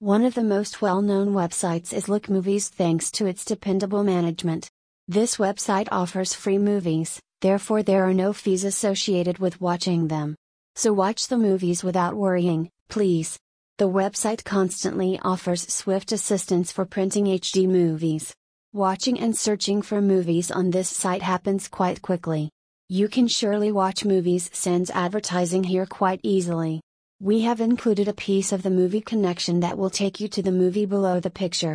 One of the most well known websites is Look Movies thanks to its dependable management. This website offers free movies, therefore, there are no fees associated with watching them. So watch the movies without worrying, please. The website constantly offers swift assistance for printing HD movies. Watching and searching for movies on this site happens quite quickly. You can surely watch movies sans advertising here quite easily. We have included a piece of the movie connection that will take you to the movie below the picture.